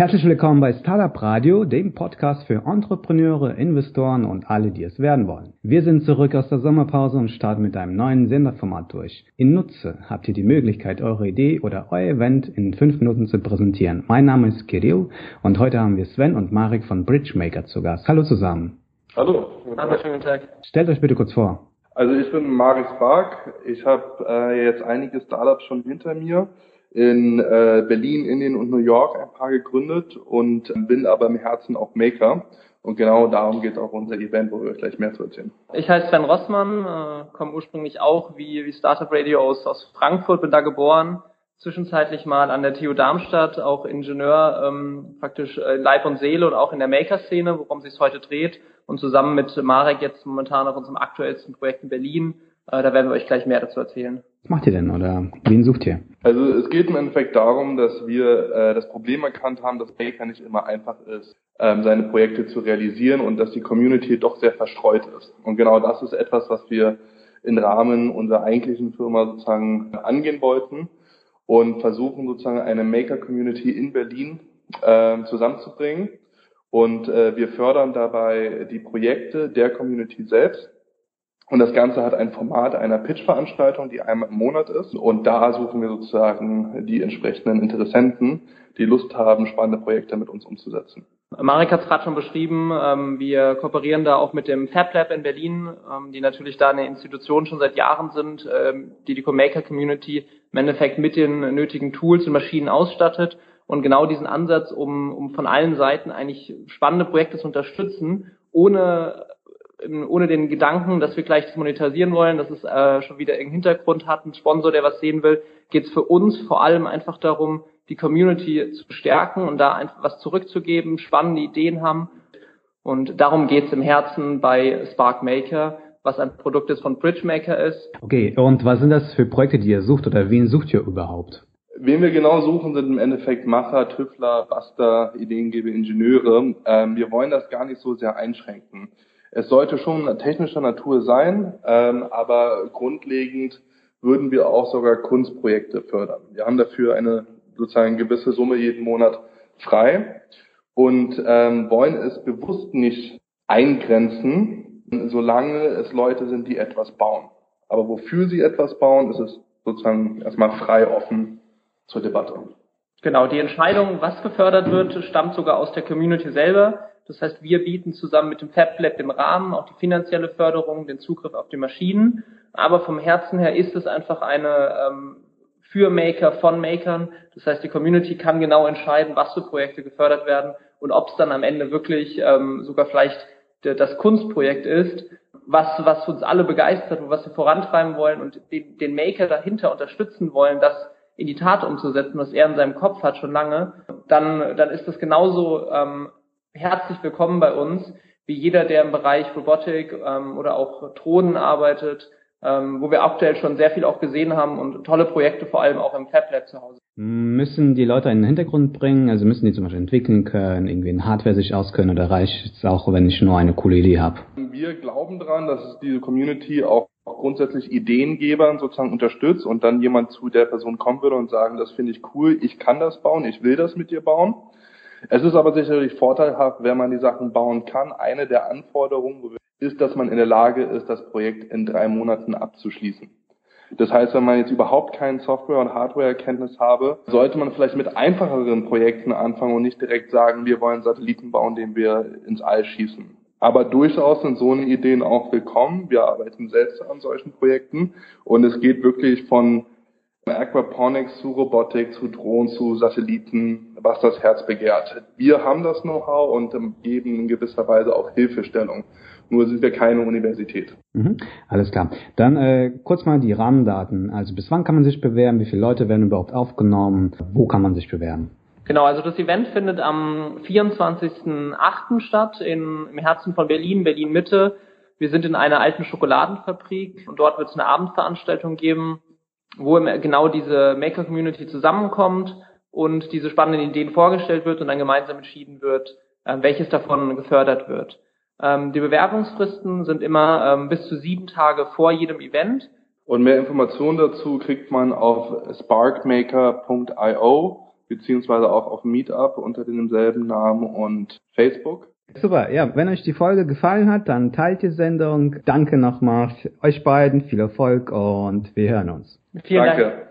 Herzlich willkommen bei Startup Radio, dem Podcast für Entrepreneure, Investoren und alle, die es werden wollen. Wir sind zurück aus der Sommerpause und starten mit einem neuen Senderformat durch. In Nutze habt ihr die Möglichkeit, eure Idee oder euer Event in fünf Minuten zu präsentieren. Mein Name ist Kirill und heute haben wir Sven und Marek von Bridgemaker zu Gast. Hallo zusammen. Hallo. Hallo, schönen Tag. Stellt euch bitte kurz vor. Also ich bin Marek Spark. Ich habe äh, jetzt einige Startups schon hinter mir in äh, Berlin, Indien und New York ein paar gegründet und bin aber im Herzen auch Maker. Und genau darum geht auch unser Event, wo wir euch gleich mehr zu erzählen. Ich heiße Sven Rossmann, äh, komme ursprünglich auch wie, wie Startup Radio aus, aus Frankfurt, bin da geboren, zwischenzeitlich mal an der TU Darmstadt, auch Ingenieur, ähm, praktisch äh, Leib und Seele und auch in der Maker-Szene, worum sich heute dreht. Und zusammen mit Marek jetzt momentan auf unserem aktuellsten Projekt in Berlin äh, da werden wir euch gleich mehr dazu erzählen. Was macht ihr denn oder wen sucht ihr? Also es geht im Endeffekt darum, dass wir äh, das Problem erkannt haben, dass Baker nicht immer einfach ist, ähm, seine Projekte zu realisieren und dass die Community doch sehr verstreut ist. Und genau das ist etwas, was wir im Rahmen unserer eigentlichen Firma sozusagen angehen wollten und versuchen sozusagen eine Maker-Community in Berlin äh, zusammenzubringen. Und äh, wir fördern dabei die Projekte der Community selbst und das Ganze hat ein Format einer Pitch-Veranstaltung, die einmal im Monat ist. Und da suchen wir sozusagen die entsprechenden Interessenten, die Lust haben, spannende Projekte mit uns umzusetzen. Marek hat es gerade schon beschrieben. Ähm, wir kooperieren da auch mit dem Fab Lab in Berlin, ähm, die natürlich da eine Institution schon seit Jahren sind, ähm, die die Maker Community im Endeffekt mit den nötigen Tools und Maschinen ausstattet. Und genau diesen Ansatz, um, um von allen Seiten eigentlich spannende Projekte zu unterstützen, ohne ohne den Gedanken, dass wir gleich das monetarisieren wollen, dass es äh, schon wieder irgendeinen Hintergrund hat, ein Sponsor, der was sehen will, geht es für uns vor allem einfach darum, die Community zu stärken und da einfach was zurückzugeben, spannende Ideen haben. Und darum geht es im Herzen bei Spark Maker, was ein Produkt ist von Bridgemaker ist. Okay, und was sind das für Projekte, die ihr sucht oder wen sucht ihr überhaupt? Wen wir genau suchen, sind im Endeffekt Macher, Tüffler, Baster, Ideengeber, Ingenieure. Ähm, wir wollen das gar nicht so sehr einschränken. Es sollte schon technischer Natur sein, ähm, aber grundlegend würden wir auch sogar Kunstprojekte fördern. Wir haben dafür eine sozusagen gewisse Summe jeden Monat frei und ähm, wollen es bewusst nicht eingrenzen, solange es Leute sind, die etwas bauen. Aber wofür sie etwas bauen, ist es sozusagen erstmal frei offen zur Debatte. Genau, die Entscheidung, was gefördert wird, stammt sogar aus der Community selber. Das heißt, wir bieten zusammen mit dem FabLab den Rahmen, auch die finanzielle Förderung, den Zugriff auf die Maschinen. Aber vom Herzen her ist es einfach eine ähm, für Maker, von Makern. Das heißt, die Community kann genau entscheiden, was für Projekte gefördert werden und ob es dann am Ende wirklich ähm, sogar vielleicht das Kunstprojekt ist, was, was uns alle begeistert und was wir vorantreiben wollen und den, den Maker dahinter unterstützen wollen, das in die Tat umzusetzen, was er in seinem Kopf hat schon lange, dann, dann ist das genauso ähm, herzlich willkommen bei uns, wie jeder, der im Bereich Robotik ähm, oder auch Drohnen arbeitet, ähm, wo wir aktuell schon sehr viel auch gesehen haben und tolle Projekte vor allem auch im Fab Lab zu Hause. Müssen die Leute einen Hintergrund bringen? Also müssen die zum Beispiel entwickeln können, irgendwie in Hardware sich auskennen oder reicht es auch, wenn ich nur eine coole Idee habe? Wir glauben daran, dass diese Community auch grundsätzlich Ideengebern sozusagen unterstützt und dann jemand zu der Person kommen würde und sagen, das finde ich cool, ich kann das bauen, ich will das mit dir bauen. Es ist aber sicherlich vorteilhaft, wenn man die Sachen bauen kann. Eine der Anforderungen ist, dass man in der Lage ist, das Projekt in drei Monaten abzuschließen. Das heißt, wenn man jetzt überhaupt keinen Software- und Hardware-Erkenntnis habe, sollte man vielleicht mit einfacheren Projekten anfangen und nicht direkt sagen, wir wollen Satelliten bauen, den wir ins All schießen. Aber durchaus sind so eine Ideen auch willkommen. Wir arbeiten selbst an solchen Projekten und es geht wirklich von Aquaponics zu Robotik, zu Drohnen, zu Satelliten, was das Herz begehrt. Wir haben das Know-how und geben in gewisser Weise auch Hilfestellung. Nur sind wir keine Universität. Mhm, alles klar. Dann äh, kurz mal die Rahmendaten. Also bis wann kann man sich bewerben? Wie viele Leute werden überhaupt aufgenommen? Wo kann man sich bewerben? Genau, also das Event findet am 24.08. statt in, im Herzen von Berlin, Berlin Mitte. Wir sind in einer alten Schokoladenfabrik und dort wird es eine Abendveranstaltung geben wo genau diese Maker-Community zusammenkommt und diese spannenden Ideen vorgestellt wird und dann gemeinsam entschieden wird, äh, welches davon gefördert wird. Ähm, die Bewerbungsfristen sind immer ähm, bis zu sieben Tage vor jedem Event. Und mehr Informationen dazu kriegt man auf sparkmaker.io beziehungsweise auch auf Meetup unter demselben Namen und Facebook. Super, ja, wenn euch die Folge gefallen hat, dann teilt die Sendung. Danke nochmal euch beiden, viel Erfolg und wir hören uns. Vielen Danke. Dank.